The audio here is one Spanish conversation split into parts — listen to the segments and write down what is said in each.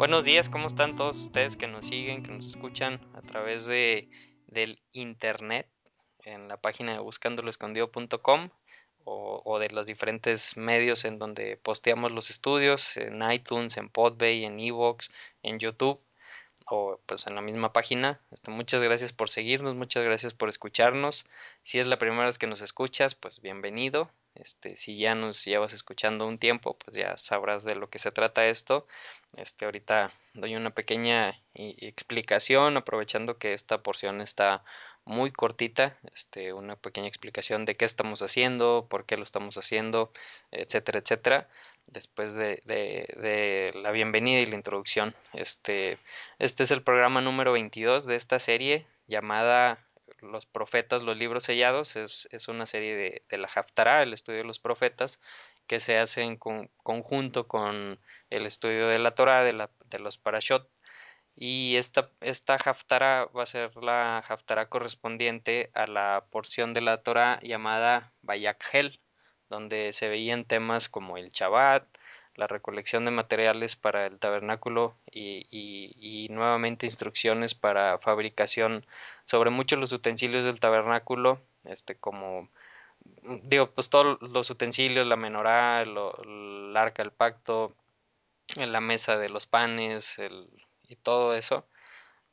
Buenos días, ¿cómo están todos ustedes que nos siguen, que nos escuchan a través de, del internet en la página de buscandoloescondido.com o, o de los diferentes medios en donde posteamos los estudios, en iTunes, en Podbay, en Evox, en YouTube o pues en la misma página. Este, muchas gracias por seguirnos, muchas gracias por escucharnos. Si es la primera vez que nos escuchas, pues bienvenido. Este, si ya nos llevas escuchando un tiempo, pues ya sabrás de lo que se trata esto. Este, ahorita doy una pequeña explicación, aprovechando que esta porción está muy cortita, este, una pequeña explicación de qué estamos haciendo, por qué lo estamos haciendo, etcétera, etcétera después de, de, la bienvenida y la introducción. Este, este es el programa número 22 de esta serie llamada Los Profetas, los libros sellados. Es, es una serie de, la Haftarah, el estudio de los profetas, que se hace en conjunto con el estudio de la Torah, de, la, de los Parashot. Y esta, esta Haftarah va a ser la Haftarah correspondiente a la porción de la Torah llamada Bayakhel donde se veían temas como el Shabbat, la recolección de materiales para el tabernáculo y, nuevamente instrucciones para fabricación sobre muchos los utensilios del tabernáculo, este como digo pues todos los utensilios, la menorá, el, arca del pacto, la mesa de los panes y todo eso.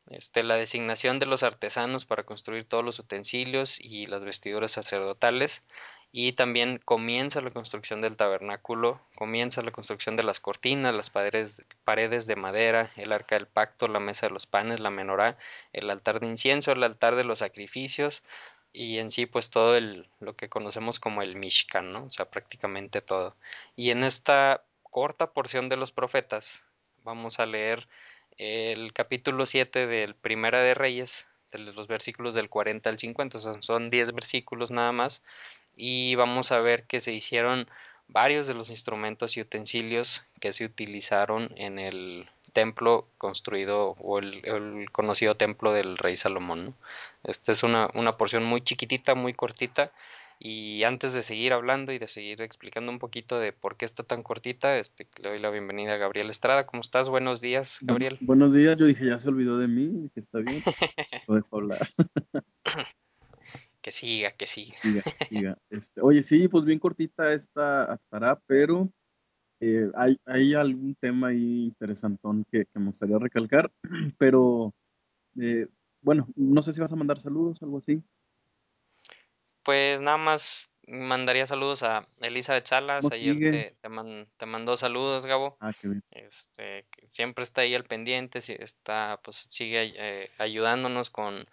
Este, la designación de los artesanos para construir todos los utensilios y las vestiduras sacerdotales, y también comienza la construcción del tabernáculo, comienza la construcción de las cortinas, las paredes, paredes de madera, el arca del pacto, la mesa de los panes, la menorá, el altar de incienso, el altar de los sacrificios y en sí pues todo el, lo que conocemos como el Mishkan, ¿no? O sea, prácticamente todo. Y en esta corta porción de los profetas vamos a leer el capítulo 7 del Primera de Reyes, de los versículos del 40 al 50, son, son 10 versículos nada más, y vamos a ver que se hicieron varios de los instrumentos y utensilios que se utilizaron en el templo construido o el, conocido templo del rey Salomón. Esta es una, una porción muy chiquitita, muy cortita. Y antes de seguir hablando y de seguir explicando un poquito de por qué está tan cortita, este, le doy la bienvenida a Gabriel Estrada. ¿Cómo estás? Buenos días, Gabriel. buenos días, yo dije, ya se olvidó de mí, que está bien. Lo dejo hablar. Que siga, que siga. Este, oye, sí, pues bien cortita esta estará, pero eh, hay, hay, algún tema ahí interesantón que, que me gustaría recalcar, pero eh, bueno, no sé si vas a mandar saludos, algo así. Pues nada más mandaría saludos a Elizabeth Salas. Ayer te, te, mandó saludos, Gabo. Ah, qué bien. Este, siempre está ahí al pendiente, está, pues sigue eh, ayudándonos con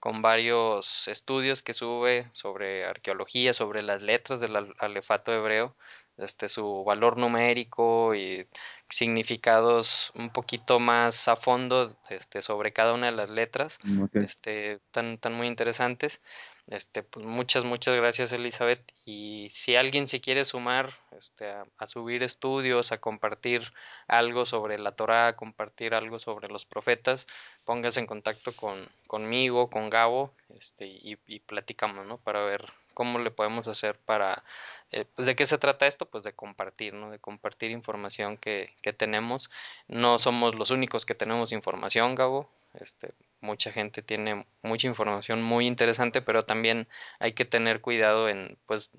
con varios estudios que sube sobre arqueología, sobre las letras del alefato hebreo, este, su valor numérico y significados un poquito más a fondo este, sobre cada una de las letras, mm, este, tan, tan muy interesantes. Este, pues muchas, muchas gracias Elizabeth. Y si alguien se quiere sumar este, a, subir estudios, a compartir algo sobre la Torah, a compartir algo sobre los profetas, póngase en contacto con, conmigo, con Gabo, este, y, y platicamos, ¿no? Para ver cómo le podemos hacer para... Eh, pues, ¿De qué se trata esto? Pues de compartir, ¿no? De compartir información que, que tenemos. No somos los únicos que tenemos información, Gabo. Este, mucha gente tiene mucha información muy interesante, pero también hay que tener cuidado en, pues,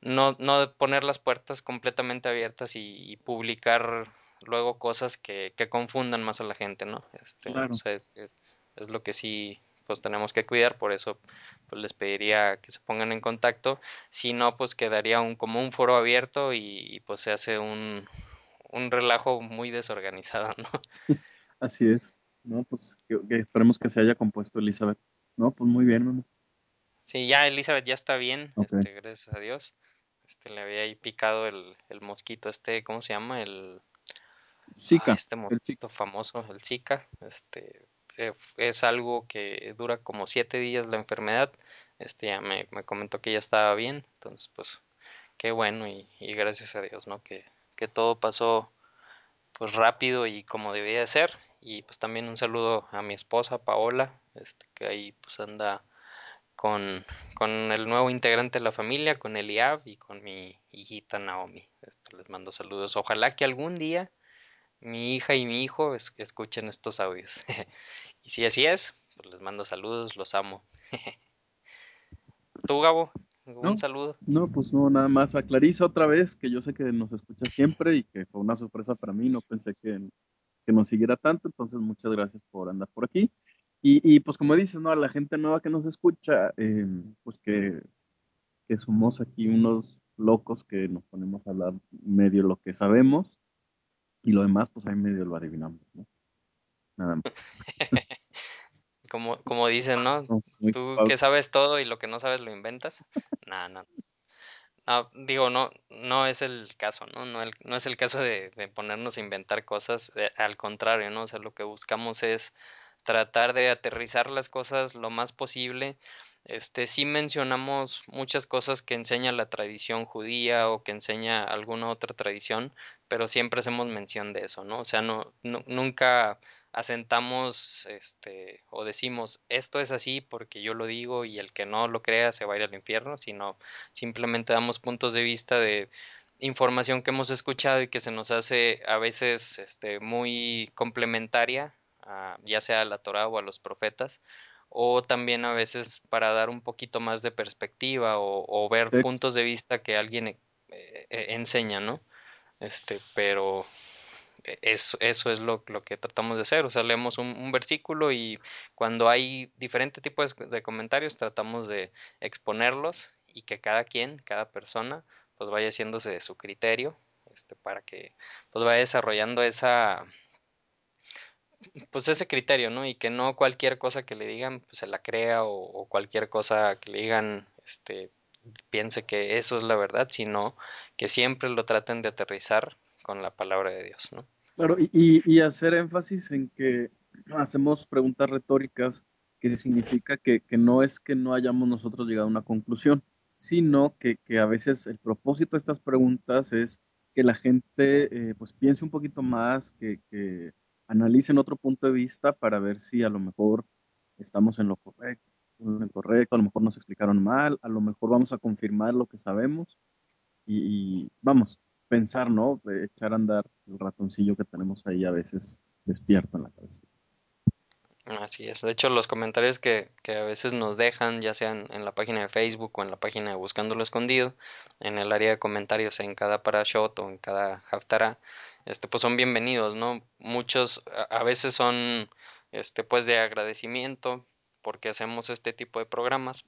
no, no poner las puertas completamente abiertas y, publicar luego cosas que, que, confundan más a la gente, ¿no? Este, es, es, lo que sí pues tenemos que cuidar, por eso pues les pediría que se pongan en contacto, si no pues quedaría un como un foro abierto y, pues se hace un, un relajo muy desorganizado, ¿no? así es. No, pues que, esperemos que se haya compuesto Elizabeth. No, pues muy bien, ¿no? Sí, ya Elizabeth ya está bien, este, gracias a Dios. Este, le había ahí picado el, el mosquito este, ¿cómo se llama? El Zika. Ah, este mosquito famoso, el Zika. Este, eh, es algo que dura como siete días la enfermedad. Este ya me, me comentó que ya estaba bien, entonces pues qué bueno y, y gracias a Dios, ¿no? Que, que todo pasó pues rápido y como debía de ser y pues también un saludo a mi esposa Paola, este, que ahí pues anda con, con el nuevo integrante de la familia, con Eliab y con mi hijita Naomi. Este, les mando saludos. Ojalá que algún día mi hija y mi hijo escuchen estos audios. y si así es, pues les mando saludos, los amo. ¿Tú, Gabo? ¿Un No, saludo? no, pues no, nada más a Clarisa otra vez, que yo sé que nos escucha siempre y que fue una sorpresa para mí, no pensé que, que nos siguiera tanto, entonces muchas gracias por andar por aquí. Y, y pues como dices, ¿no? A la gente nueva que nos escucha, eh, pues que, que somos aquí unos locos que nos ponemos a hablar medio lo que sabemos y lo demás, pues ahí medio lo adivinamos, ¿no? Nada más. como, como dicen, ¿no? Tú que sabes todo y lo que no sabes lo inventas. No, no. No, digo, no, no es el caso, ¿no? No, el- no es el caso de, ponernos a inventar cosas, eh, al contrario, ¿no? O sea, lo que buscamos es tratar de aterrizar las cosas lo más posible. Este, sí mencionamos muchas cosas que enseña la tradición judía o que enseña alguna otra tradición, pero siempre hacemos mención de eso, ¿no? O sea, no, nu- nunca asentamos, este, o decimos, esto es así porque yo lo digo y el que no lo crea se va a ir al infierno, sino simplemente damos puntos de vista de información que hemos escuchado y que se nos hace a veces este, muy complementaria, a, ya sea a la Torah o a los profetas, o también a veces para dar un poquito más de perspectiva o, o ver puntos de vista que alguien eh, eh, enseña, ¿no? Este, pero eso, eso es lo, lo, que tratamos de hacer. O sea, leemos un, un versículo y cuando hay diferentes tipos de comentarios tratamos de exponerlos y que cada quien, cada persona, pues vaya haciéndose de su criterio, este, para que pues vaya desarrollando esa, pues ese criterio, ¿no? Y que no cualquier cosa que le digan, pues se la crea o, o cualquier cosa que le digan, este, piense que eso es la verdad, sino que siempre lo traten de aterrizar con la palabra de Dios, ¿no? claro, y, y, hacer énfasis en que hacemos preguntas retóricas, que significa que, que no es que no hayamos nosotros llegado a una conclusión, sino que, que a veces el propósito de estas preguntas es que la gente eh, pues piense un poquito más, que, que analicen otro punto de vista para ver si a lo mejor estamos en lo correcto, en lo incorrecto, a lo mejor nos explicaron mal, a lo mejor vamos a confirmar lo que sabemos y vamos, pensar, ¿no? Echar a andar el ratoncillo que tenemos ahí a veces despierto en la cabeza. Así es. De hecho, los comentarios que, que a veces nos dejan, ya sean en la página de Facebook o en la página de Buscándolo Escondido, en el área de comentarios en cada parashot o en cada haftarah, este, pues son bienvenidos, ¿no? Muchos a veces son, este, pues de agradecimiento porque hacemos este tipo de programas.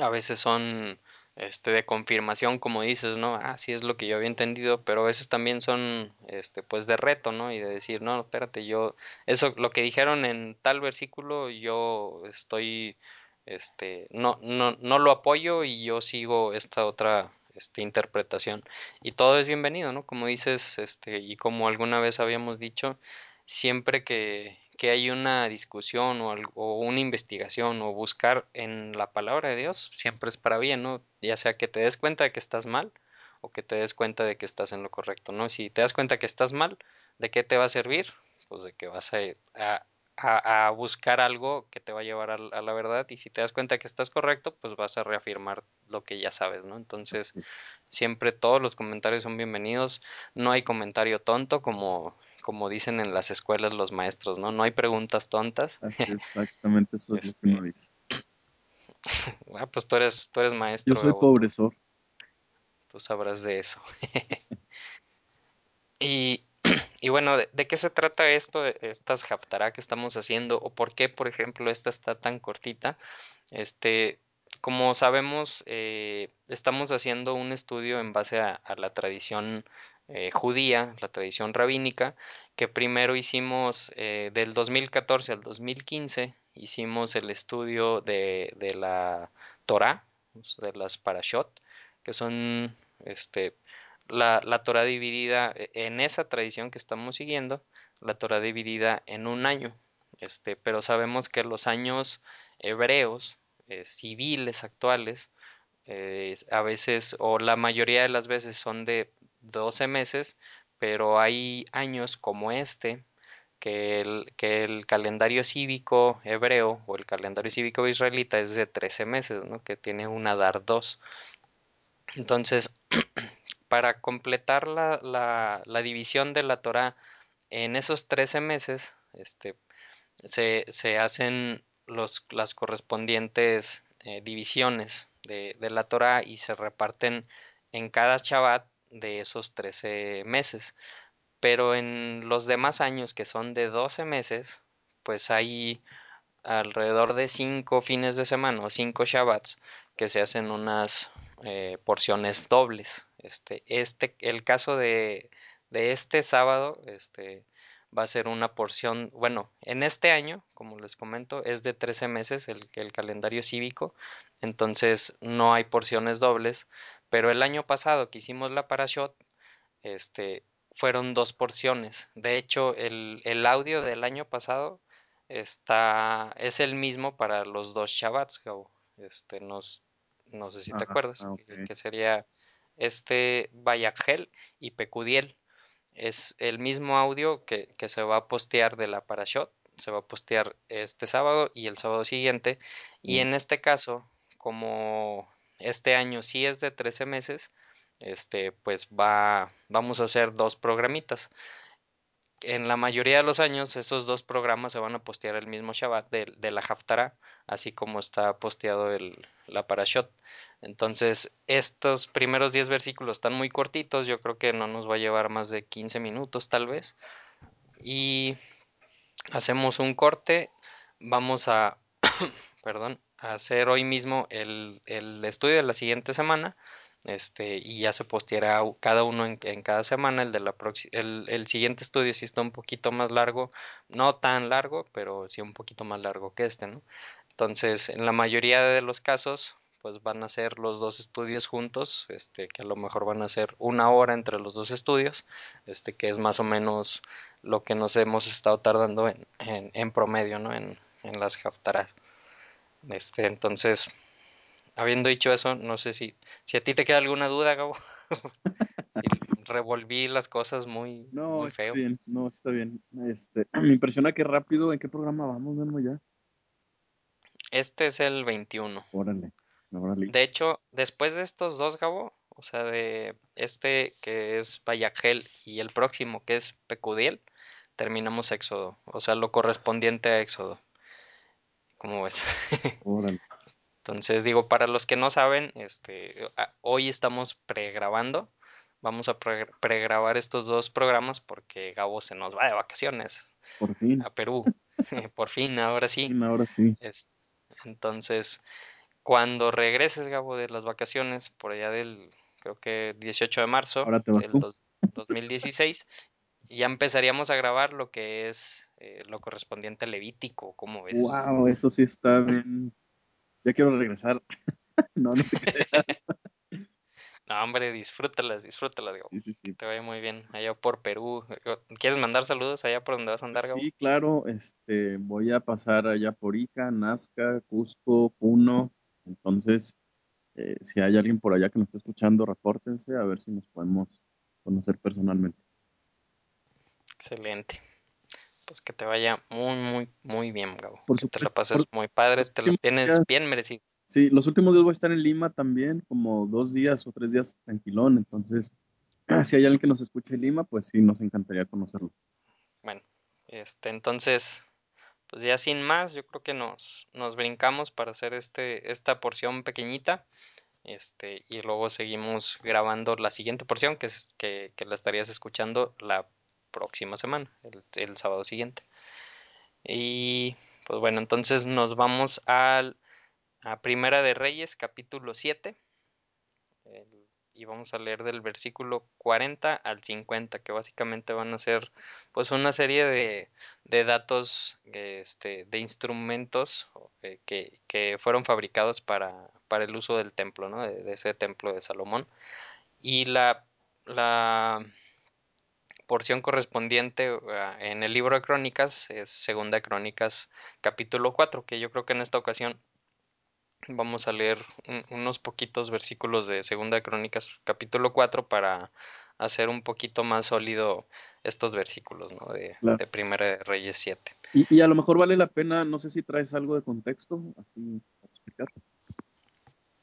A veces son este de confirmación, como dices, ¿no? Ah, sí es lo que yo había entendido, pero a veces también son este pues de reto, ¿no? Y de decir, no, espérate, yo eso lo que dijeron en tal versículo, yo estoy este no no no lo apoyo y yo sigo esta otra este, interpretación y todo es bienvenido, ¿no? Como dices, este y como alguna vez habíamos dicho, siempre que que hay una discusión o, algo, o, una investigación o buscar en la palabra de Dios, siempre es para bien, ¿no? Ya sea que te des cuenta de que estás mal o que te des cuenta de que estás en lo correcto, ¿no? Si te das cuenta que estás mal, ¿de qué te va a servir? Pues de que vas a, a, a, a buscar algo que te va a llevar a, a, la verdad y si te das cuenta que estás correcto, pues vas a reafirmar lo que ya sabes, ¿no? Entonces, siempre todos los comentarios son bienvenidos, no hay comentario tonto como como dicen en las escuelas los maestros, ¿no? No hay preguntas tontas. Exactamente eso es lo que uno Este, dice. ah, pues tú eres, tú eres Yo maestro, soy Gabo, tú, pobresor. tú sabrás de eso. y, y bueno, ¿de, ¿de, qué se trata esto, de estas haftará que estamos haciendo? ¿O por qué, por ejemplo, esta está tan cortita? Este, como sabemos, eh, estamos haciendo un estudio en base a, a la tradición eh, judía, la tradición rabínica, que primero hicimos eh, del 2014 al 2015, hicimos el estudio de, de la Torah, de las parashot, que son este, la, la Torah dividida en esa tradición que estamos siguiendo, la Torah dividida en un año. Este, pero sabemos que los años hebreos eh, civiles actuales a veces o la mayoría de las veces son de 12 meses, pero hay años como este que el, que el calendario cívico hebreo o el calendario cívico israelita es de 13 meses, ¿no? que tiene un Adar 2. Entonces, para completar la, la, la, división de la Torah en esos 13 meses, este, se, se hacen los, las correspondientes eh, divisiones de, de, la Torah y se reparten en cada Shabbat de esos 13 meses. Pero en los demás años, que son de 12 meses, pues hay alrededor de 5 fines de semana o 5 Shabbats que se hacen unas eh, porciones dobles. Este, este, el caso de, de este sábado, este, va a ser una porción, bueno, en este año, como les comento, es de 13 meses el, el calendario cívico, entonces no hay porciones dobles, pero el año pasado que hicimos la parashot, este, fueron dos porciones. De hecho, el, el audio del año pasado está, es el mismo para los dos Shabbats, Este, nos, no sé si te acuerdas, okay. que, que, sería este Bayagel y Pecudiel es el mismo audio que, que, se va a postear de la Parashot, se va a postear este sábado y el sábado siguiente. Y en este caso, como este año sí es de 13 meses, este, pues va, vamos a hacer dos programitas. En la mayoría de los años, esos dos programas se van a postear el mismo Shabbat de, la Haftarah, así como está posteado el, la Parashot. Entonces, estos primeros 10 versículos están muy cortitos, yo creo que no nos va a llevar más de 15 minutos tal vez. Y hacemos un corte, vamos a, perdón, hacer hoy mismo el, el, estudio de la siguiente semana. Este, y ya se posteará cada uno en, cada semana. El, de la el, el siguiente estudio sí está un poquito más largo, no tan largo, pero sí un poquito más largo que este, ¿no? Entonces, en la mayoría de los casos, pues van a ser los dos estudios juntos, este, que a lo mejor van a ser una hora entre los dos estudios, este, que es más o menos lo que nos hemos estado tardando en, en, en promedio, ¿no? En, en las haftarás. Este, entonces, habiendo dicho eso, no sé si, si a ti te queda alguna duda, Gabo. si revolví las cosas muy, no, muy feo. Está bien, no, está bien. Este, me impresiona que rápido, ¿en qué programa vamos, Memo, ya? Este es el 21. Órale. Órale. De hecho, después de estos dos, Gabo, o sea, de este que es Bayagel y el próximo que es Pecudiel, terminamos Éxodo. O sea, lo correspondiente a Éxodo. ¿Cómo ves? Órale. Entonces, digo, para los que no saben, este, hoy estamos pregrabando. Vamos a pre pregrabar estos dos programas porque Gabo se nos va de vacaciones. Por fin. A Perú. Por fin, ahora sí. Por fin, ahora sí. Es, entonces, cuando regreses, Gabo, de las vacaciones, por allá del, creo que 18 de marzo Ahora te vas del tú. dos- 2016, ya empezaríamos a grabar lo que es eh, lo correspondiente a Levítico, ¿cómo ves? Wow, eso sí está bien. Ya quiero regresar. no, no te. No, hombre, disfrútalas, disfrútalas, Gabo. Sí, sí, sí. Que te vaya muy bien allá por Perú. ¿Quieres mandar saludos allá por donde vas a andar, Gabo? Sí, claro, este, voy a pasar allá por Ica, Nazca, Cusco, Puno. Entonces, eh, si hay alguien por allá que nos está escuchando, repórtense a ver si nos podemos conocer personalmente. Excelente. Pues que te vaya muy, muy, muy bien, Gabo. Por que te la pases por- muy padre, te los últimos tienes días- bien merecidos. Sí, los últimos días voy a estar en Lima también, como dos días o tres días tranquilón. Entonces, si hay alguien que nos escuche en Lima, pues sí, nos encantaría conocerlo. Bueno, este, entonces, pues ya sin más, yo creo que nos, nos brincamos para hacer este, esta porción pequeñita. Este, y luego seguimos grabando la siguiente porción, que es que, que la estarías escuchando la próxima semana, el, sábado siguiente. Y pues bueno, entonces nos vamos al, a Primera de Reyes, capítulo 7. El- y vamos a leer del versículo 40 al 50, que básicamente van a ser pues una serie de, de datos, este, de instrumentos eh, que, que fueron fabricados para, para el uso del templo, ¿no? De, de ese templo de Salomón. Y la, la porción correspondiente uh, en el libro de Crónicas es Segunda de Crónicas capítulo 4, que yo creo que en esta ocasión vamos a leer un- unos poquitos versículos de Segunda de Crónicas capítulo 4 para hacer un poquito más sólido estos versículos, ¿no? De, Claro. de Primera de Reyes 7. Y, y a lo mejor vale la pena, no sé si traes algo de contexto, así para explicar.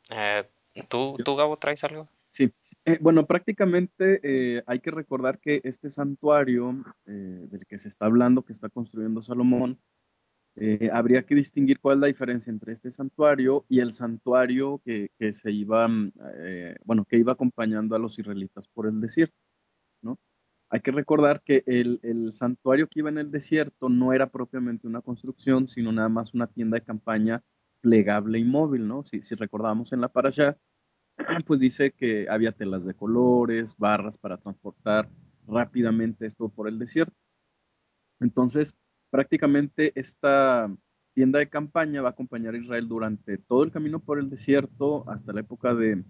Eh, ¿tú, ¿Tú, Gabo, traes algo? Sí, Eh, bueno, prácticamente eh, hay que recordar que este santuario eh, del que se está hablando, que está construyendo Salomón, habría que distinguir cuál es la diferencia entre este santuario y el santuario que, que se iba, mm, bueno, que iba acompañando a los israelitas por el desierto, ¿no? Hay que recordar que el, el santuario que iba en el desierto no era propiamente una construcción, sino nada más una tienda de campaña plegable y móvil, ¿no? Si, si recordamos en la parasha, pues dice que había telas de colores, barras para transportar rápidamente esto por el desierto. Entonces, prácticamente esta tienda de campaña va a acompañar a Israel durante todo el camino por el desierto hasta la época de,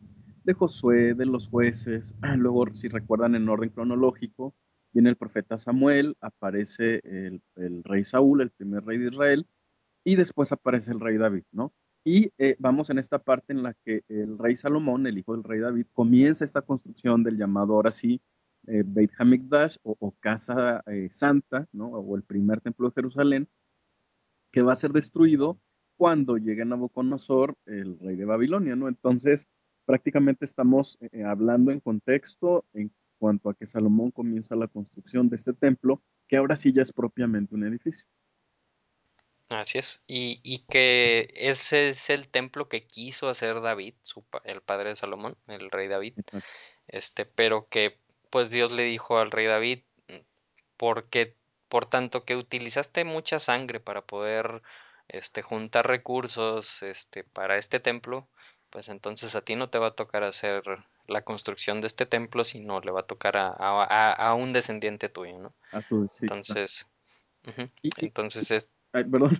de Josué, de los jueces. Luego, si recuerdan en orden cronológico, viene el profeta Samuel, aparece el, el rey Saúl, el primer rey de Israel, y después aparece el rey David, ¿no? Y eh, vamos en esta parte en la que el rey Salomón, el hijo del rey David, comienza esta construcción del llamado ahora sí eh, Beit Hamikdash o, Casa eh, Santa, ¿no? O el primer templo de Jerusalén, que va a ser destruido cuando llegue Nabucodonosor, el rey de Babilonia, ¿no? Entonces, prácticamente estamos hablando en contexto en cuanto a que Salomón comienza la construcción de este templo, que ahora sí ya es propiamente un edificio. Así es. Y, y que ese es el templo que quiso hacer David, su, el padre de Salomón, el rey David. Este, pero que pues Dios le dijo al rey David, porque por tanto que utilizaste mucha sangre para poder este juntar recursos este para este templo, pues entonces a ti no te va a tocar hacer la construcción de este templo, sino le va a tocar a, a, a- un descendiente tuyo, ¿no? A tu sí, claro. Entonces, y- entonces es ay, perdón.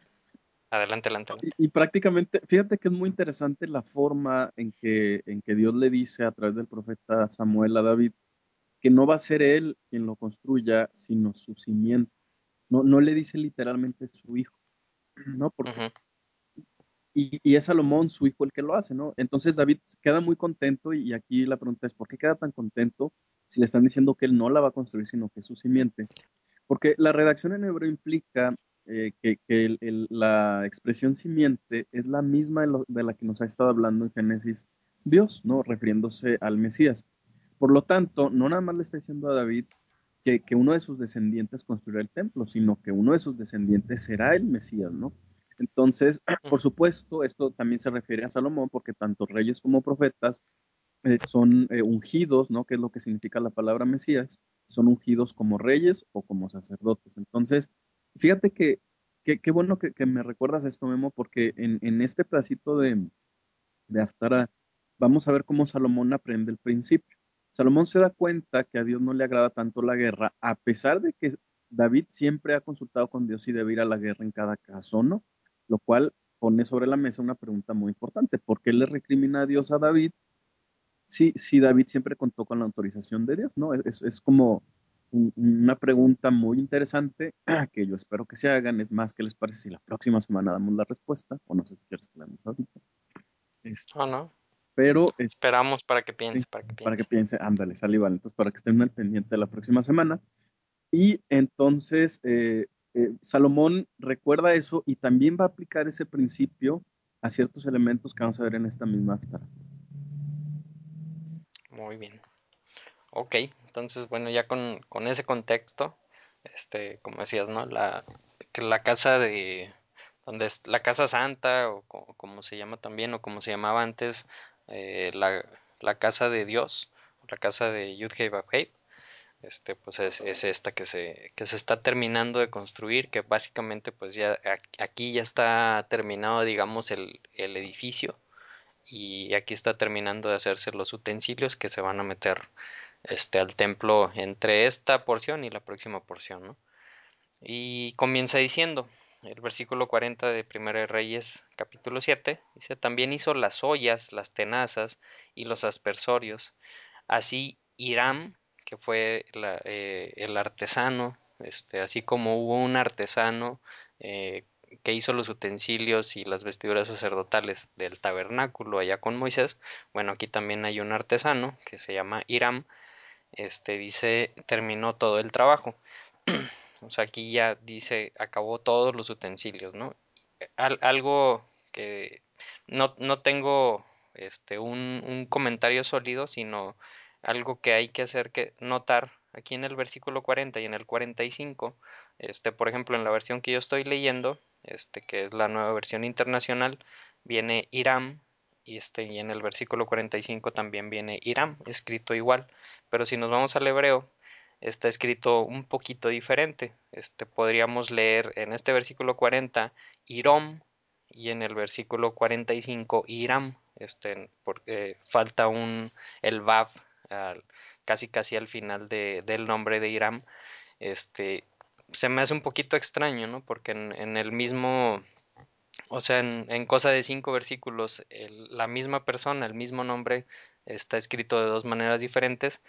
adelante, adelante, Y, prácticamente, fíjate que es muy interesante la forma en que, en que Dios le dice a través del profeta Samuel a David que no va a ser él quien lo construya, sino su simiente. No, no le dice literalmente su hijo, ¿no? Porque, Ujú, y, y es Salomón, su hijo, el que lo hace, ¿no? Entonces David queda muy contento y, y aquí la pregunta es, ¿por qué queda tan contento si le están diciendo que él no la va a construir, sino que es su simiente? Porque la redacción en hebreo implica eh, que, que el- el- la expresión simiente es la misma de, lo- de la que nos ha estado hablando en Génesis Dios, ¿no? Refiriéndose al Mesías. Por lo tanto, no nada más le está diciendo a David que, que uno de sus descendientes construirá el templo, sino que uno de sus descendientes será el Mesías, ¿no? Entonces, por ujú, supuesto, esto también se refiere a Salomón, porque tanto reyes como profetas eh, son eh, ungidos, ¿no? Que es lo que significa la palabra Mesías, son ungidos como reyes o como sacerdotes. Entonces, fíjate que qué bueno que, me recuerdas esto, Memo, porque en, este pedacito de, de Haftarah vamos a ver cómo Salomón aprende el principio. Salomón se da cuenta que a Dios no le agrada tanto la guerra, a pesar de que David siempre ha consultado con Dios si debe ir a la guerra en cada caso, ¿no? Lo cual pone sobre la mesa una pregunta muy importante. ¿Por qué le recrimina a Dios a David Sí, sí, David siempre contó con la autorización de Dios, ¿no? Es, es como una pregunta muy interesante que yo espero que se hagan. Es más, ¿qué les parece si la próxima semana damos la respuesta? O no sé si quieres que la demos ahorita. Este, Oh, no. pero Esperamos para que sí, piense, para que para que piense. ándale, sale. Entonces, para que estén al pendiente de la próxima semana. Y entonces, eh, eh, Salomón recuerda eso y también va a aplicar ese principio a ciertos elementos que vamos a ver en esta misma Haftarah. Muy bien. Ok, entonces bueno, ya con, con ese contexto, este, como decías, ¿no? La, que la casa de, donde es la casa santa, o co- como se llama también, o como se llamaba antes, eh, la, la casa de Dios, la casa de Vav-Heh, este, pues es, es esta que se, que se está terminando de construir, que básicamente pues ya aquí ya está terminado, digamos, el, el edificio, y aquí está terminando de hacerse los utensilios que se van a meter este, al templo entre esta porción y la próxima porción, ¿no? Y comienza diciendo, el versículo 40 de Primera de Reyes, capítulo 7, dice, también hizo las ollas, las tenazas y los aspersorios. Así Hiram, que fue la, eh, el artesano, este, así como hubo un artesano eh, que hizo los utensilios y las vestiduras sacerdotales del tabernáculo allá con Moisés, bueno, aquí también hay un artesano que se llama Hiram, este dice terminó todo el trabajo. O sea, aquí ya dice acabó todos los utensilios, ¿no? Al- algo que no, no tengo este un, un comentario sólido, sino algo que hay que hacer que notar aquí en el versículo 40 y en el 45, este, por ejemplo, en la versión que yo estoy leyendo, este, que es la nueva versión internacional, viene Iram y este, y en el versículo 45 también viene Iram, escrito igual, pero si nos vamos al hebreo, está escrito un poquito diferente. Este podríamos leer en este versículo 40 Irom y en el versículo 45 Iram, este porque falta un el vav al, casi casi al final de, del nombre de Iram. Este se me hace un poquito extraño, ¿no? Porque en el mismo o sea, en, en, cosa de cinco versículos, el, la misma persona, el mismo nombre, está escrito de dos maneras diferentes,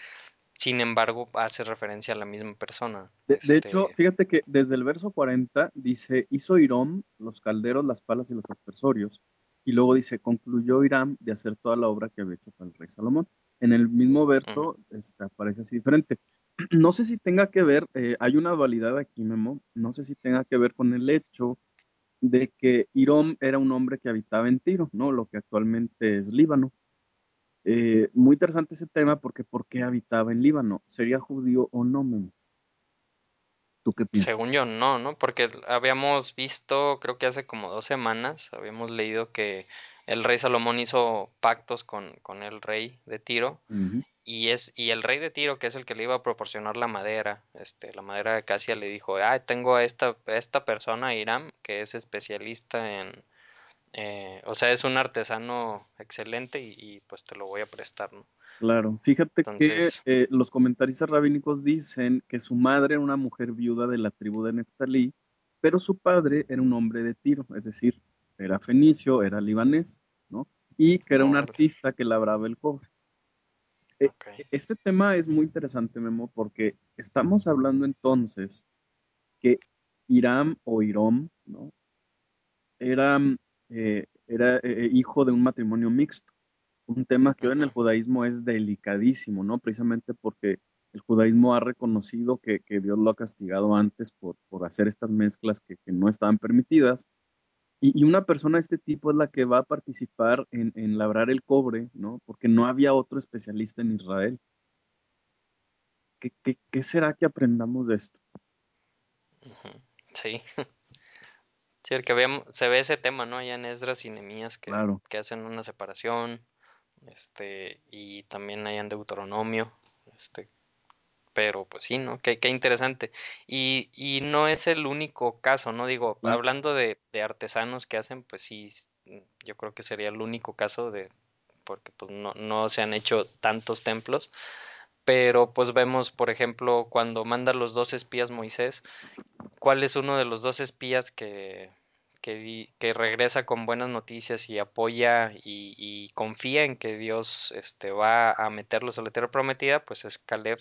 sin embargo, hace referencia a la misma persona. De, de Este, hecho, fíjate que desde el verso 40 dice, hizo Irón los calderos, las palas y los aspersorios. Y luego dice, concluyó Irán de hacer toda la obra que había hecho para el rey Salomón. En el mismo verso ujú, este, aparece así diferente. No sé si tenga que ver, eh, hay una dualidad aquí, Memo, no sé si tenga que ver con el hecho de que Irón era un hombre que habitaba en Tiro, ¿no? Lo que actualmente es Líbano. Eh, muy interesante ese tema porque ¿por qué habitaba en Líbano? ¿Sería judío o no, Memo? ¿Tú qué piensas? según yo, no, ¿no? Porque habíamos visto, creo que hace como dos semanas, habíamos leído que el rey Salomón hizo pactos con, con el rey de Tiro y es y el rey de Tiro, que es el que le iba a proporcionar la madera, este, la madera de acacia, le dijo, ah, tengo a esta, a esta persona, Hiram, que es especialista en, eh, o sea, es un artesano excelente y, y, pues te lo voy a prestar, ¿no? Claro, fíjate que Entonces, eh, los comentaristas rabínicos dicen que su madre era una mujer viuda de la tribu de Neftalí, pero su padre era un hombre de Tiro, es decir, era fenicio, era libanés, ¿no? Y que era un artista que labraba el cobre. Eh, ok. este tema es muy interesante, Memo, porque estamos hablando entonces que Hiram o Hirom, ¿no? Era, eh, era eh, hijo de un matrimonio mixto. un tema que hoy en el judaísmo es delicadísimo, ¿no? Precisamente porque el judaísmo ha reconocido que, que Dios lo ha castigado antes por, por hacer estas mezclas que, que no estaban permitidas. Y, y, una persona de este tipo es la que va a participar en, en labrar el cobre, ¿no? Porque no había otro especialista en Israel. ¿Qué, qué, qué será que aprendamos de esto? Sí, sí, porque habíamos- se ve ese tema, ¿no? Allá en Esdras y Nehemías que, Claro. que hacen una separación, este, y también allá en Deuteronomio, este, pero pues sí, ¿no? Qué, qué interesante. Y, y no es el único caso, ¿no? Digo, claro. hablando de, de artesanos que hacen, pues sí, s- yo creo que sería el único caso de, porque pues no, no se han hecho tantos templos, pero pues vemos, por ejemplo, cuando manda los dos espías Moisés, ¿Cuál es uno de los dos espías que, que, di- que regresa con buenas noticias y apoya y, y confía en que Dios este, va a meterlos a la tierra prometida? Pues es Caleb,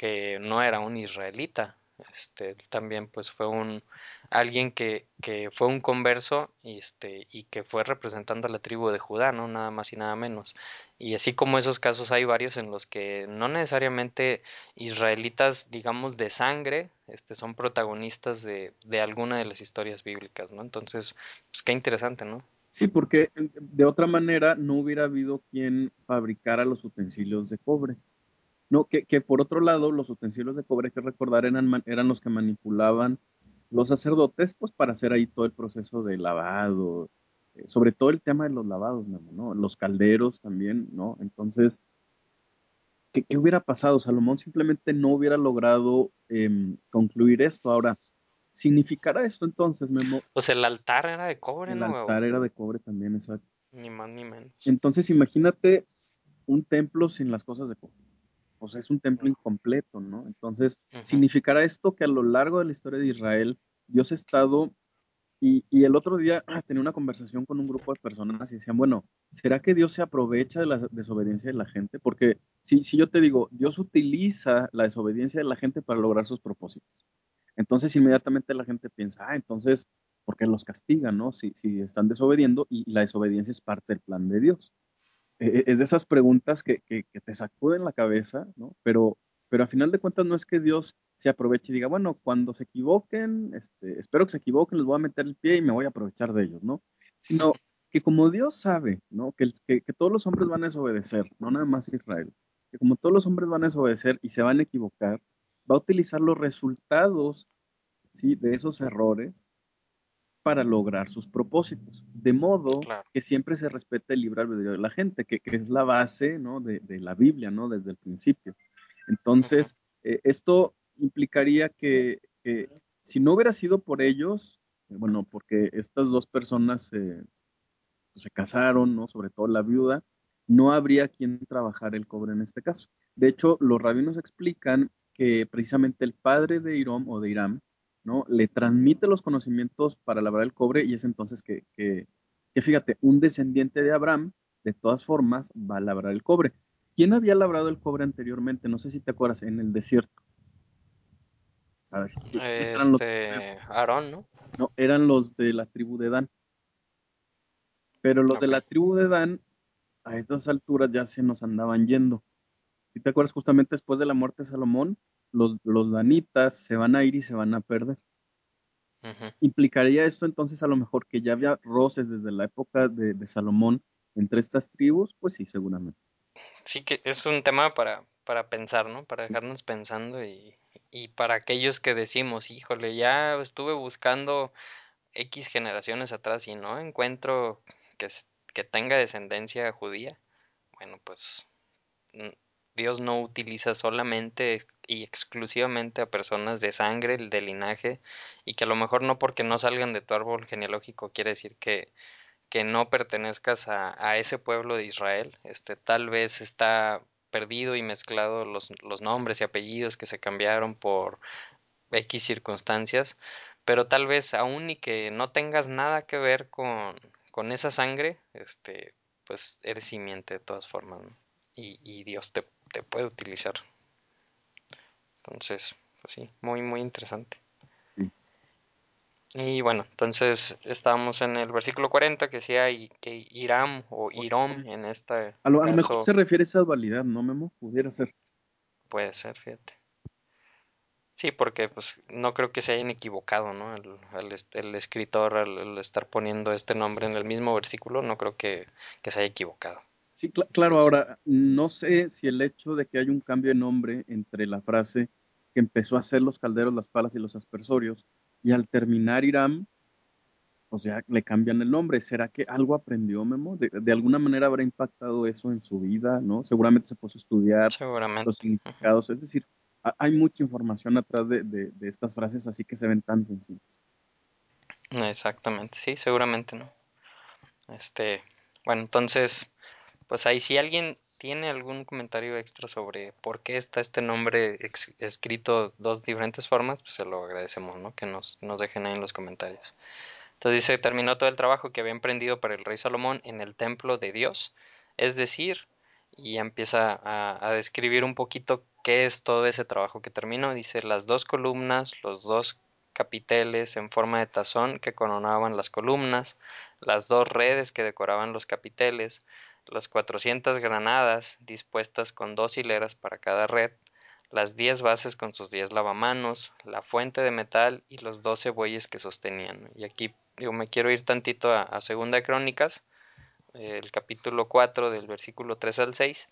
que no era un israelita. Este, también pues fue un alguien que, que fue un converso y este y que fue representando a la tribu de Judá, ¿no? Nada más y nada menos. Y así como esos casos hay varios en los que no necesariamente israelitas, digamos, de sangre, este, son protagonistas de, de alguna de las historias bíblicas, ¿no? Entonces, pues qué interesante, ¿no? Sí, porque de otra manera no hubiera habido quien fabricara los utensilios de cobre. No, que, que por otro lado, los utensilios de cobre, hay que recordar, eran, eran los que manipulaban los sacerdotes, pues para hacer ahí todo el proceso de lavado, eh, sobre todo el tema de los lavados, ¿no? Los calderos también, ¿no? Entonces, ¿qué, qué hubiera pasado? Salomón simplemente no hubiera logrado em, concluir esto. Ahora, ¿significará esto entonces, Memo? Pues el altar era de cobre, El ¿no? altar era de cobre también, exacto. Ni más ni menos. Entonces, imagínate un templo sin las cosas de cobre. Sea, es un templo incompleto, ¿no? Entonces, significará esto que a lo largo de la historia de Israel, Dios ha estado, y, y el otro día ah, tenía una conversación con un grupo de personas y decían, bueno, ¿será que Dios se aprovecha de la desobediencia de la gente? Porque si, si yo te digo, Dios utiliza la desobediencia de la gente para lograr sus propósitos. Entonces, inmediatamente la gente piensa, ah, entonces, ¿por qué los castigan, no? Si, si están desobediendo y la desobediencia es parte del plan de Dios es de esas preguntas que, que, te sacuden la cabeza, ¿no? Pero, pero a final de cuentas no es que Dios se aproveche y diga, bueno, cuando se equivoquen, este, espero que se equivoquen, les voy a meter el pie y me voy a aprovechar de ellos, ¿no? Sino que como Dios sabe, ¿no? Que, que, que todos los hombres van a desobedecer, no nada más Israel. que como todos los hombres van a desobedecer y se van a equivocar, va a utilizar los resultados ¿sí? de esos errores para lograr sus propósitos, de modo Claro. que siempre se respete el libre albedrío de la gente, que, que es la base ¿no? de, de, la Biblia, ¿no? desde el principio. Entonces, uh -huh. eh, esto implicaría que, que, si no hubiera sido por ellos, eh, bueno, porque estas dos personas eh, se casaron, ¿no? sobre todo la viuda, no habría quien trabajar el cobre en este caso. De hecho, los rabinos explican que precisamente el padre de Hiram o de Hiram, ¿no? Le transmite los conocimientos para labrar el cobre y es entonces que, que, que, fíjate, un descendiente de Abraham, de todas formas, va a labrar el cobre. ¿Quién había labrado el cobre anteriormente? No sé si te acuerdas, en el desierto. A ver, este, Aarón, ¿no? No, eran los de la tribu de Dan. Pero los okay. de la tribu de Dan, a estas alturas ya se nos andaban yendo. Si te acuerdas, justamente después de la muerte de Salomón, los, los danitas se van a ir y se van a perder. Uh -huh. ¿Implicaría esto entonces a lo mejor que ya había roces desde la época de, de, Salomón entre estas tribus? Pues sí, seguramente. Sí, que es un tema para, para pensar, ¿no? Para dejarnos pensando y, y para aquellos que decimos, híjole, ya estuve buscando X generaciones atrás y no encuentro que, que tenga descendencia judía. Bueno, pues Dios no utiliza solamente y exclusivamente a personas de sangre, de linaje, y que a lo mejor no porque no salgan de tu árbol genealógico quiere decir que, que no pertenezcas a, a, ese pueblo de Israel. Este, tal vez está perdido y mezclado los, los nombres y apellidos que se cambiaron por X circunstancias, pero tal vez aún y que no tengas nada que ver con, con esa sangre, este, pues eres simiente de todas formas, ¿no? y, y Dios te, te puede utilizar. Entonces, pues sí, muy, muy interesante. Sí. Y bueno, entonces estábamos en el versículo 40 que decía que Iram o Irom en esta. A lo, a lo mejor se refiere a esa dualidad, ¿no, Memo? Pudiera ser. Puede ser, fíjate. Sí, porque pues no creo que se hayan equivocado, ¿no? El, el, el escritor al, al, estar poniendo este nombre en el mismo versículo, no creo que, que se haya equivocado. Sí, cl claro, ahora, no sé si el hecho de que haya un cambio de nombre entre la frase que empezó a hacer los calderos, las palas y los aspersorios, y al terminar Iram, o sea, le cambian el nombre. ¿Será que algo aprendió Memo? De, de alguna manera habrá impactado eso en su vida, ¿no? Seguramente se puso a estudiar Seguramente. los significados. Es decir, hay mucha información atrás de, de, de, estas frases, así que se ven tan sencillas. Exactamente, sí, seguramente, ¿no? Este, bueno, entonces, pues ahí si alguien tiene algún comentario extra sobre por qué está este nombre escrito dos diferentes formas, pues se lo agradecemos, ¿no? Que nos, nos dejen ahí en los comentarios. Entonces dice, terminó todo el trabajo que había emprendido para el rey Salomón en el templo de Dios, es decir, y empieza a, a describir un poquito qué es todo ese trabajo que terminó. Dice, las dos columnas, los dos capiteles en forma de tazón que coronaban las columnas, las dos redes que decoraban los capiteles, las 400 granadas dispuestas con dos hileras para cada red, las 10 bases con sus 10 lavamanos, la fuente de metal y los 12 bueyes que sostenían. Y aquí yo me quiero ir tantito a, a Segunda Crónicas, el capítulo 4 del versículo 3 al 6,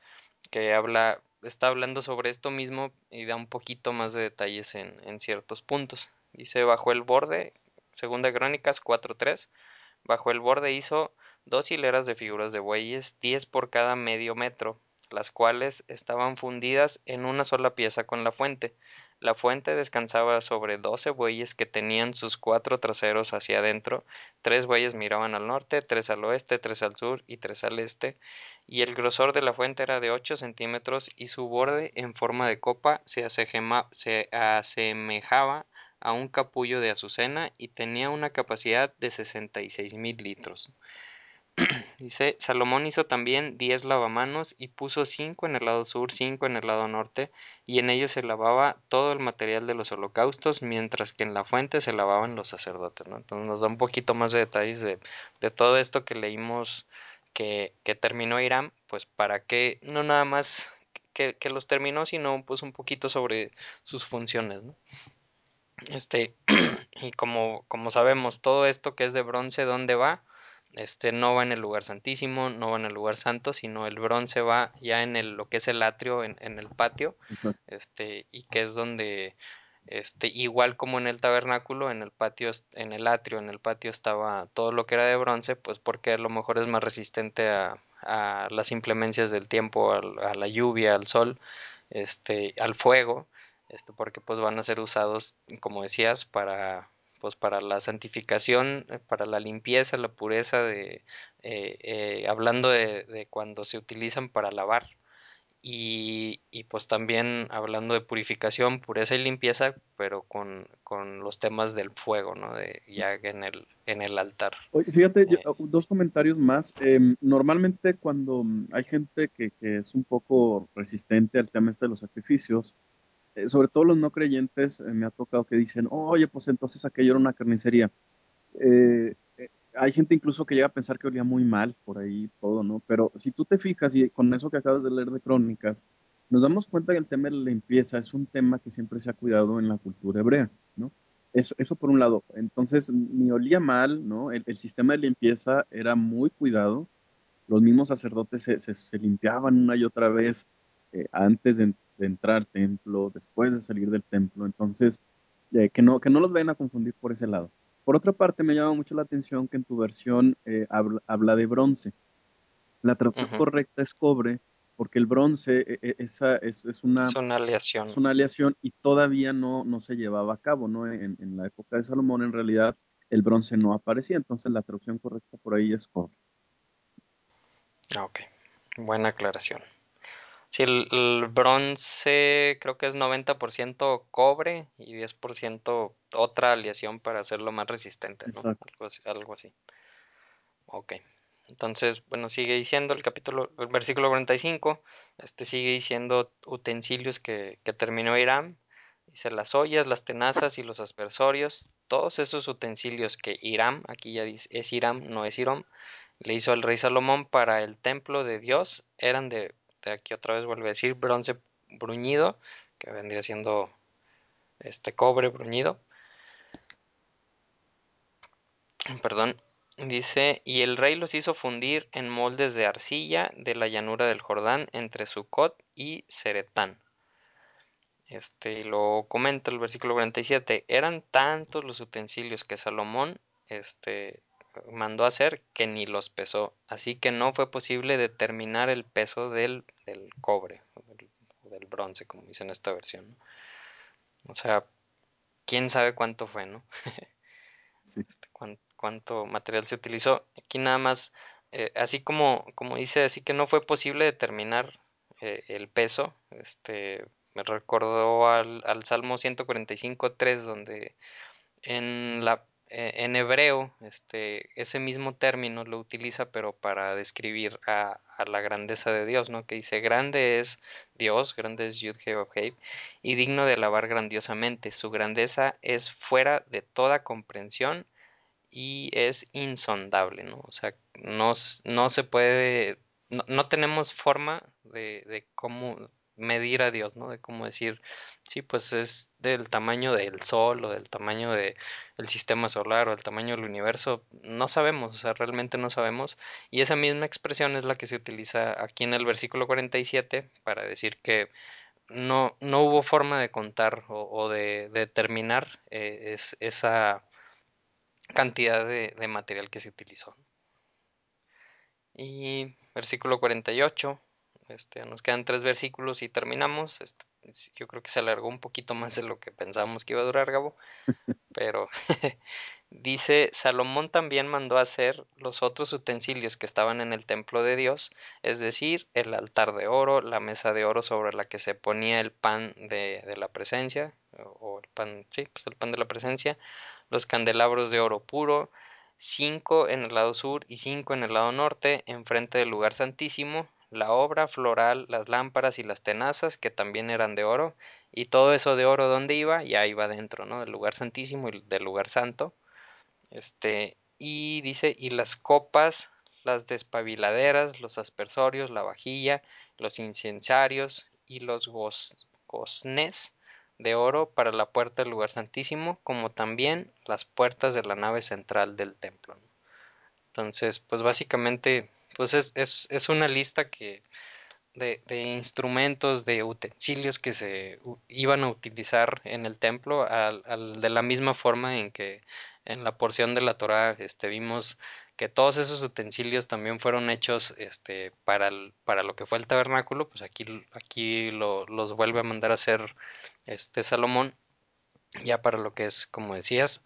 que habla, está hablando sobre esto mismo y da un poquito más de detalles en, en ciertos puntos. Dice, bajo el borde, Segunda Crónicas 4.3, bajo el borde hizo dos hileras de figuras de bueyes, diez por cada medio metro, las cuales estaban fundidas en una sola pieza con la fuente. La fuente descansaba sobre doce bueyes que tenían sus cuatro traseros hacia adentro, tres bueyes miraban al norte, tres al oeste, tres al sur y tres al este, y el grosor de la fuente era de ocho centímetros y su borde en forma de copa se, se asemejaba a un capullo de azucena y tenía una capacidad de 66 mil litros. Dice, Salomón hizo también diez lavamanos y puso cinco en el lado sur, cinco en el lado norte, y en ellos se lavaba todo el material de los holocaustos, mientras que en la fuente se lavaban los sacerdotes. ¿no? Entonces nos da un poquito más de detalles de, todo esto que leímos que, terminó Irán, pues para que no nada más que, los terminó, sino pues un poquito sobre sus funciones. Este, y como, como sabemos, todo esto que es de bronce, ¿dónde va? este no va en el lugar santísimo, no va en el lugar santo, sino el bronce va ya en el, lo que es el atrio, en, en el patio, este, y que es donde, este, igual como en el tabernáculo, en el patio, en el atrio, en el patio estaba todo lo que era de bronce, pues porque a lo mejor es más resistente a, a las inclemencias del tiempo, a, a la lluvia, al sol, este, al fuego, este, porque pues van a ser usados, como decías, para pues para la santificación, eh, para la limpieza, la pureza de eh, eh, hablando de, de, cuando se utilizan para lavar y, y, pues también hablando de purificación, pureza y limpieza, pero con, con los temas del fuego, ¿no? De, ya en el, en el altar. Oye, fíjate, yo, dos comentarios más. Eh, normalmente cuando hay gente que, que, es un poco resistente al tema este de los sacrificios, eh, sobre todo los no creyentes, eh, me ha tocado que dicen, oye, pues entonces aquello era una carnicería. Eh, hay gente incluso que llega a pensar que olía muy mal por ahí todo, ¿no? Pero si tú te fijas y con eso que acabas de leer de crónicas, nos damos cuenta que el tema de la limpieza es un tema que siempre se ha cuidado en la cultura hebrea, ¿no? Eso, eso por un lado. Entonces, ni olía mal, ¿no? El, sistema de limpieza era muy cuidado. Los mismos sacerdotes se, se, limpiaban una y otra vez antes de, de, entrar al templo, después de salir del templo. Entonces, eh, que, no, que no los vayan a confundir por ese lado. Por otra parte, me llama mucho la atención que en tu versión eh, habla, habla, de bronce. La traducción uh -huh. correcta es cobre, porque el bronce eh, esa es, es, una, es, una, aleación. es una aleación y todavía no, no se llevaba a cabo. ¿no? En, en, la época de Salomón, en realidad, el bronce no aparecía, entonces la traducción correcta por ahí es cobre. Ok, buena aclaración. Sí, el, el, bronce creo que es 90% cobre y 10% otra aleación para hacerlo más resistente, ¿no? Algo así, algo así. Ok. Entonces, bueno, sigue diciendo el capítulo, el versículo 45, este sigue diciendo utensilios que, que terminó Irán. Dice las ollas, las tenazas y los aspersorios, todos esos utensilios que Irán, aquí ya dice, es Irán, no es Irón, le hizo al rey Salomón para el templo de Dios, eran de este, aquí otra vez vuelve a decir bronce bruñido, que vendría siendo este cobre bruñido. Perdón. Dice, y el rey los hizo fundir en moldes de arcilla de la llanura del Jordán entre Sucot y Seretán. Este, lo comenta el versículo 47, eran tantos los utensilios que Salomón este, mandó hacer que ni los pesó, así que no fue posible determinar el peso del, del cobre o del, del, bronce, como dice en esta versión. ¿no? O sea, quién sabe cuánto fue, ¿no? sí. ¿Cuánto, ¿Cuánto, material se utilizó? Aquí nada más, eh, así como, como dice, así que no fue posible determinar eh, el peso. Este, me recordó al, al Salmo 145.3, donde en la en hebreo, este, ese mismo término lo utiliza, pero para describir a, la grandeza de Dios, ¿no? Que dice, grande es Dios, grande es Yud Hei, y digno de alabar grandiosamente. Su grandeza es fuera de toda comprensión y es insondable, ¿no? O sea, no, no se puede, no, no tenemos forma de, de cómo medir a Dios, ¿no? De cómo decir, sí, pues es del tamaño del Sol o del tamaño del de sistema solar o del tamaño del universo, no sabemos, o sea, realmente no sabemos. Y esa misma expresión es la que se utiliza aquí en el versículo 47 para decir que no, no hubo forma de contar o, de, de, determinar eh, es, esa cantidad de, de material que se utilizó. Y versículo 48 este, nos quedan tres versículos y terminamos. Este, yo creo que se alargó un poquito más de lo que pensábamos que iba a durar, Gabo. Pero dice, Salomón también mandó hacer los otros utensilios que estaban en el templo de Dios, es decir, el altar de oro, la mesa de oro sobre la que se ponía el pan de, de la presencia, o el pan, sí, pues el pan de la presencia, los candelabros de oro puro, cinco en el lado sur y cinco en el lado norte, enfrente del lugar santísimo, la obra floral, las lámparas y las tenazas, que también eran de oro, y todo eso de oro donde iba, ya iba dentro, ¿no? Del lugar santísimo y del lugar santo. Este, y dice, y las copas, las despabiladeras, los aspersorios, la vajilla, los incensarios y los goznes de oro para la puerta del lugar santísimo, como también las puertas de la nave central del templo. Entonces, pues básicamente, pues es, es, es una lista que de, de, instrumentos, de utensilios que se iban a utilizar en el templo, al, al, de la misma forma en que en la porción de la Torah este, vimos que todos esos utensilios también fueron hechos este, para, el, para lo que fue el tabernáculo, pues aquí, aquí lo, los vuelve a mandar a hacer este Salomón, ya para lo que es, como decías,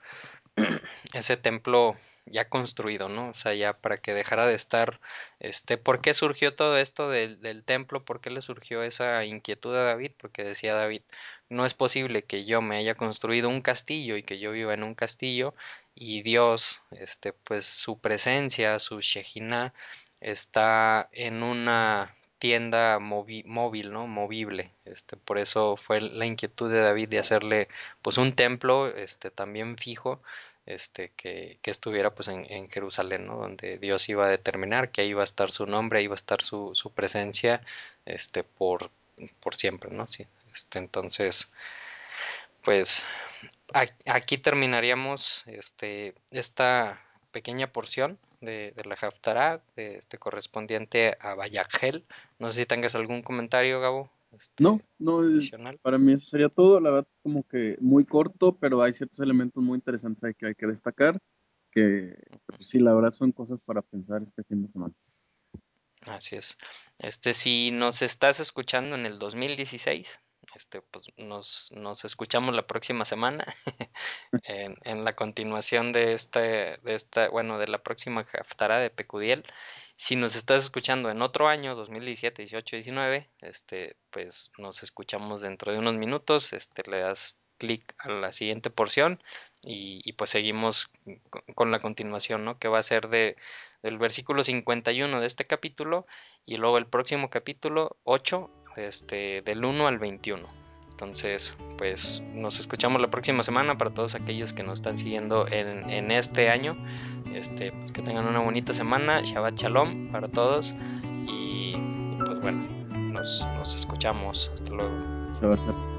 ese templo ya construido, ¿no? O sea, ya para que dejara de estar, este, ¿por qué surgió todo esto del, del, templo? ¿Por qué le surgió esa inquietud a David? Porque decía David, no es posible que yo me haya construido un castillo y que yo viva en un castillo y Dios, este, pues su presencia, su Shejina, está en una tienda móvil, ¿no? Movible. Este, por eso fue la inquietud de David de hacerle, pues, un templo, este, también fijo, este, que, estuviera, pues, en, Jerusalén, ¿no? Donde Dios iba a determinar que ahí iba a estar su nombre, ahí iba a estar su, presencia, este, por, por siempre, ¿no? Sí. Este, entonces, pues, aquí terminaríamos este, esta pequeña porción de, de la Haftarah de, este, correspondiente a Bayagel. No sé si tengas algún comentario, Gabo. Este, no, no, adicional. para mí eso sería todo. La verdad, como que muy corto, pero hay ciertos elementos muy interesantes que hay que destacar. Que este, pues, sí, la verdad son cosas para pensar este fin de semana. Así es. Este, si nos estás escuchando en el 2016, este, pues nos, nos escuchamos la próxima semana en, en, la continuación de esta, de esta, bueno, de la próxima Haftara de Pecudiel. Si nos estás escuchando en otro año, 2017, 18, 19, este, pues nos escuchamos dentro de unos minutos, este, le das clic a la siguiente porción y, pues seguimos con, con, la continuación, ¿no? Que va a ser de, del versículo 51 de este capítulo y luego el próximo capítulo 8 este, del 1 al 21. Entonces, pues nos escuchamos la próxima semana para todos aquellos que nos están siguiendo en, en este año. Este, pues que tengan una bonita semana. Shabbat Shalom para todos. Y, pues bueno, nos, nos, escuchamos. Hasta luego. Shabbat Shalom.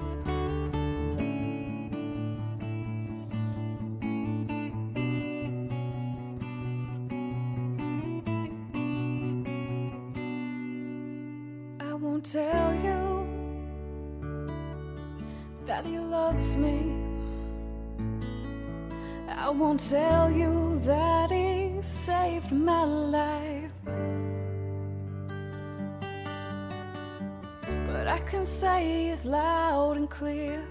Loves me. I won't tell you that he saved my life. But I can say as loud and clear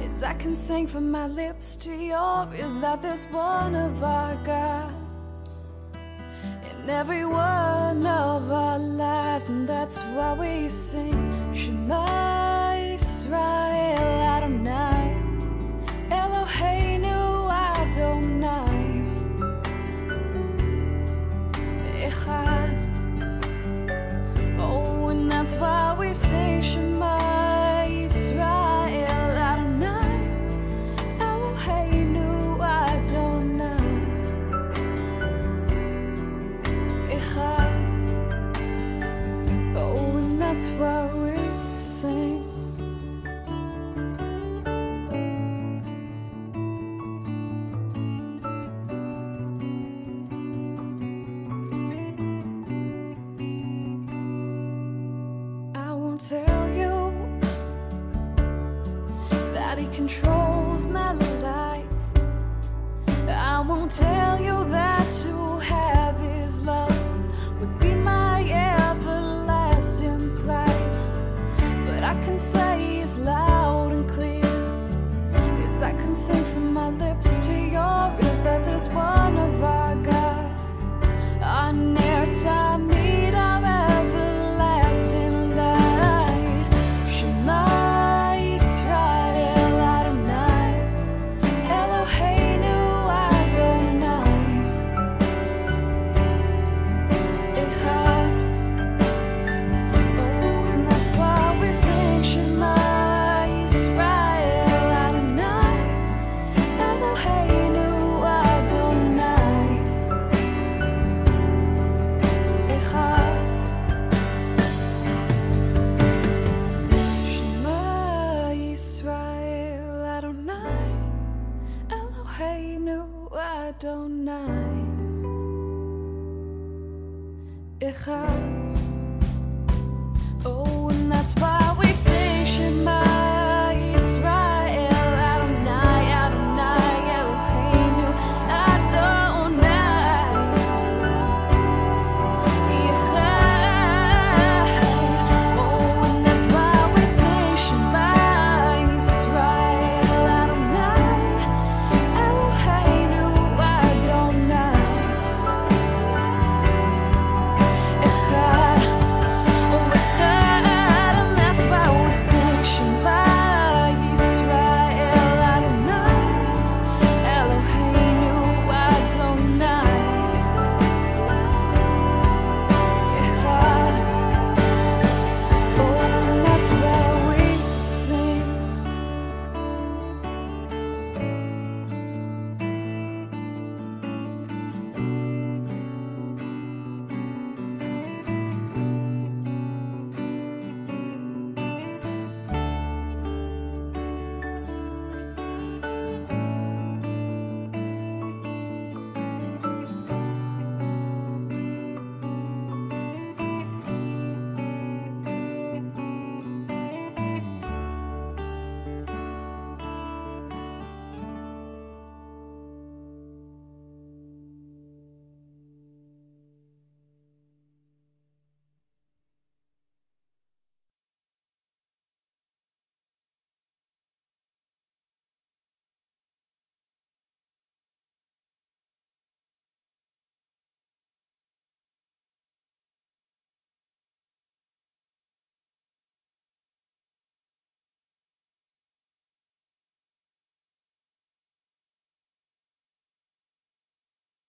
as I can sing from my lips to yours is that there's one of our God in every one of our lives, and that's why we sing. Shema Israel Adonai. Eloheinu Adonai. Echad. Oh, and that's why we sing Shema tell you that